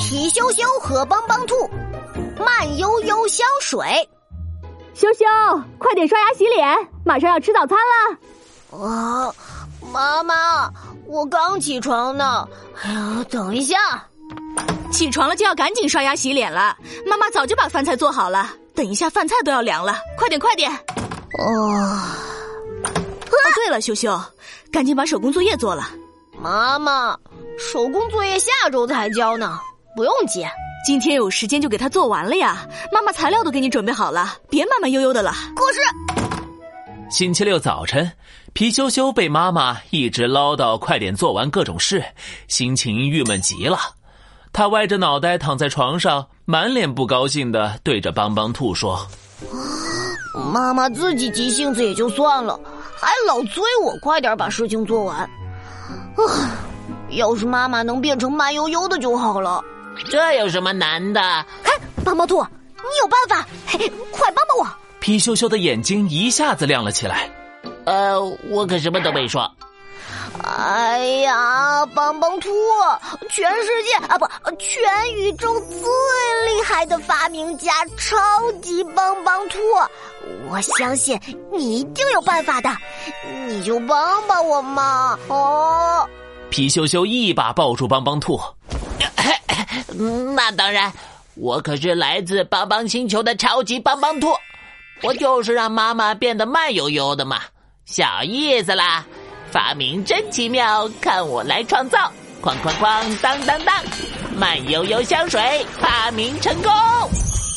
皮羞羞和帮帮兔，慢悠悠香水。羞羞，快点刷牙洗脸，马上要吃早餐了。啊，妈妈，我刚起床呢。哎呀，等一下，起床了就要赶紧刷牙洗脸了。妈妈早就把饭菜做好了，等一下饭菜都要凉了，快点快点。哦。哦，对了，羞羞，赶紧把手工作业做了。妈妈，手工作业下周才交呢，不用急。今天有时间就给他做完了呀。妈妈材料都给你准备好了，别慢慢悠悠的了。可是，星期六早晨，皮羞羞被妈妈一直唠叨快点做完各种事，心情郁闷极了。他歪着脑袋躺在床上，满脸不高兴的对着邦邦兔说：“妈妈自己急性子也就算了。”还老催我快点把事情做完，啊！要是妈妈能变成慢悠悠的就好了。这有什么难的？嘿，帮帮兔，你有办法？嘿，快帮帮我！皮羞羞的眼睛一下子亮了起来。呃，我可什么都没说。哎呀，帮帮兔，全世界啊不，全宇宙最厉害的发明家，超级帮帮兔，我相信你一定有办法的，你就帮帮我嘛！哦，皮羞羞一把抱住帮帮兔，那当然，我可是来自帮帮星球的超级帮帮兔，我就是让妈妈变得慢悠悠的嘛，小意思啦。发明真奇妙，看我来创造！哐哐哐，当当当，慢悠悠香水发明成功！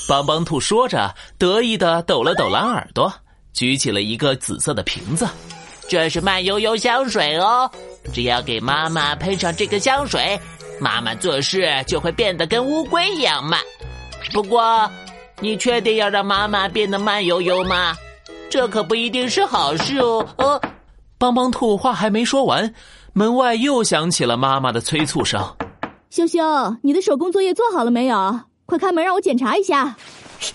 帮帮兔说着，得意的抖了抖蓝耳朵，举起了一个紫色的瓶子。这是慢悠悠香水哦，只要给妈妈喷上这个香水，妈妈做事就会变得跟乌龟一样慢。不过，你确定要让妈妈变得慢悠悠吗？这可不一定是好事哦。呃。帮帮兔话还没说完，门外又响起了妈妈的催促声：“羞羞，你的手工作业做好了没有？快开门让我检查一下。”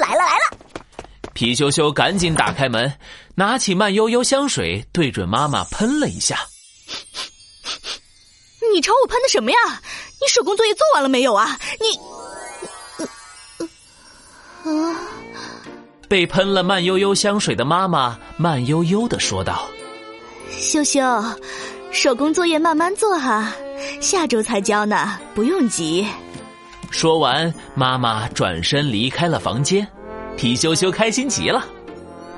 来了来了！皮羞羞赶紧打开门，拿起慢悠悠香水，对准妈妈喷了一下。你朝我喷的什么呀？你手工作业做完了没有啊？你……啊！被喷了慢悠悠香水的妈妈慢悠悠的说道。羞羞，手工作业慢慢做哈，下周才交呢，不用急。说完，妈妈转身离开了房间，皮羞羞开心极了。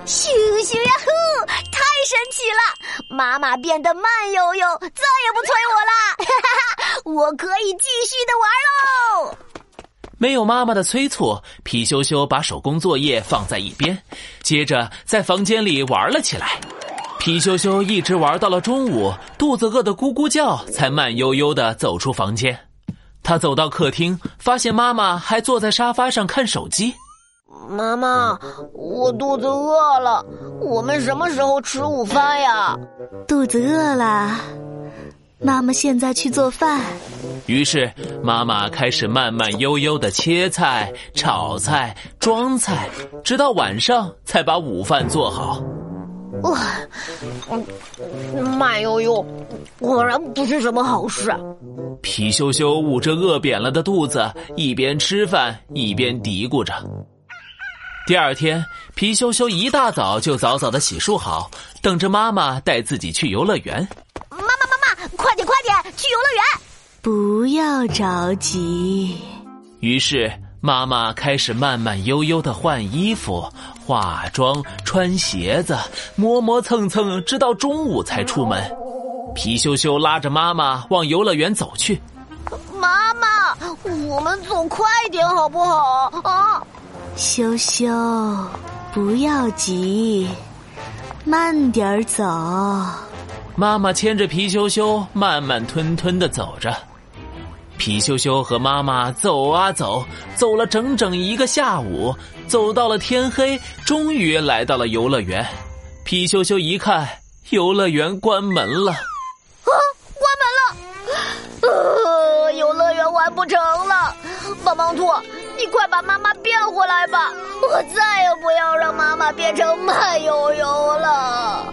咻咻呀呼，太太神奇了！妈妈变得慢悠悠，再也不催我了，哈哈，我可以继续的玩喽。没有妈妈的催促，皮羞羞把手工作业放在一边，接着在房间里玩了起来。皮羞羞一直玩到了中午，肚子饿得咕咕叫，才慢悠悠的走出房间。他走到客厅，发现妈妈还坐在沙发上看手机。妈妈，我肚子饿了，我们什么时候吃午饭呀？肚子饿了，妈妈现在去做饭。于是妈妈开始慢慢悠悠的切菜、炒菜、装菜，直到晚上才把午饭做好。哇，嗯慢悠悠，果然不是什么好事。皮羞羞捂着饿扁了的肚子，一边吃饭一边嘀咕着。第二天，皮羞羞一大早就早早的洗漱好，等着妈妈带自己去游乐园。妈妈，妈妈，快点，快点，去游乐园！不要着急。于是。妈妈开始慢慢悠悠的换衣服、化妆、穿鞋子，磨磨蹭蹭，直到中午才出门。皮羞羞拉着妈妈往游乐园走去。妈妈，我们走快点好不好？啊，羞羞，不要急，慢点儿走。妈妈牵着皮羞羞，慢慢吞吞的走着。皮羞羞和妈妈走啊走，走了整整一个下午，走到了天黑，终于来到了游乐园。皮羞羞一看，游乐园关门了。啊，关门了！呃，游乐园玩不成了。棒棒兔，你快把妈妈变回来吧！我再也不要让妈妈变成慢悠悠了。